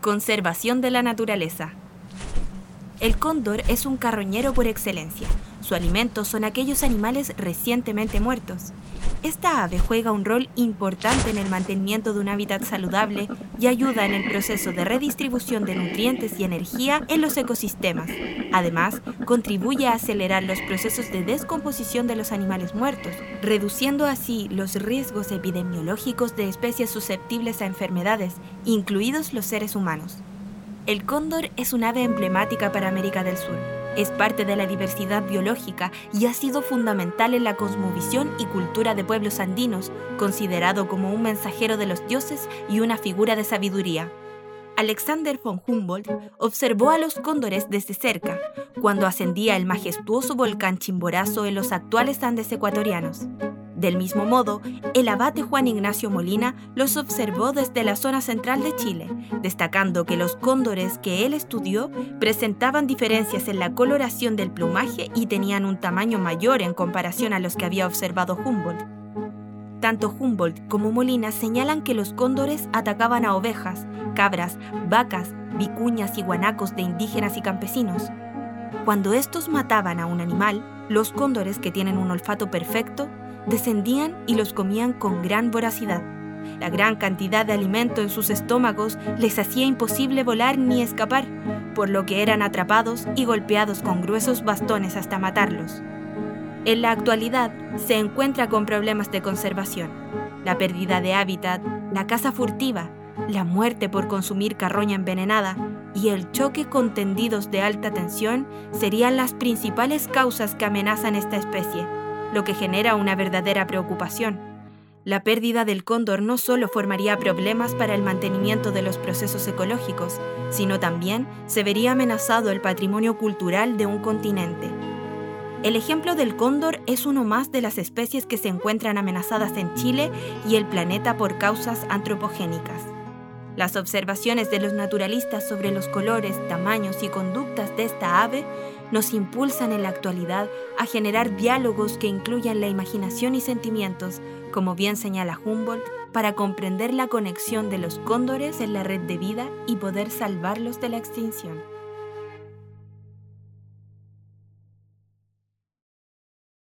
Conservación de la naturaleza. El cóndor es un carroñero por excelencia. Su alimento son aquellos animales recientemente muertos. Esta ave juega un rol importante en el mantenimiento de un hábitat saludable y ayuda en el proceso de redistribución de nutrientes y energía en los ecosistemas. Además, contribuye a acelerar los procesos de descomposición de los animales muertos, reduciendo así los riesgos epidemiológicos de especies susceptibles a enfermedades, incluidos los seres humanos. El cóndor es un ave emblemática para América del Sur es parte de la diversidad biológica y ha sido fundamental en la cosmovisión y cultura de pueblos andinos, considerado como un mensajero de los dioses y una figura de sabiduría. Alexander von Humboldt observó a los cóndores desde cerca, cuando ascendía el majestuoso volcán Chimborazo en los actuales Andes ecuatorianos. Del mismo modo, el abate Juan Ignacio Molina los observó desde la zona central de Chile, destacando que los cóndores que él estudió presentaban diferencias en la coloración del plumaje y tenían un tamaño mayor en comparación a los que había observado Humboldt. Tanto Humboldt como Molina señalan que los cóndores atacaban a ovejas, cabras, vacas, vicuñas y guanacos de indígenas y campesinos. Cuando estos mataban a un animal, los cóndores, que tienen un olfato perfecto, descendían y los comían con gran voracidad. La gran cantidad de alimento en sus estómagos les hacía imposible volar ni escapar, por lo que eran atrapados y golpeados con gruesos bastones hasta matarlos. En la actualidad se encuentra con problemas de conservación, la pérdida de hábitat, la caza furtiva, la muerte por consumir carroña envenenada y el choque con tendidos de alta tensión serían las principales causas que amenazan esta especie lo que genera una verdadera preocupación. La pérdida del cóndor no solo formaría problemas para el mantenimiento de los procesos ecológicos, sino también se vería amenazado el patrimonio cultural de un continente. El ejemplo del cóndor es uno más de las especies que se encuentran amenazadas en Chile y el planeta por causas antropogénicas. Las observaciones de los naturalistas sobre los colores, tamaños y conductas de esta ave nos impulsan en la actualidad a generar diálogos que incluyan la imaginación y sentimientos, como bien señala Humboldt, para comprender la conexión de los cóndores en la red de vida y poder salvarlos de la extinción.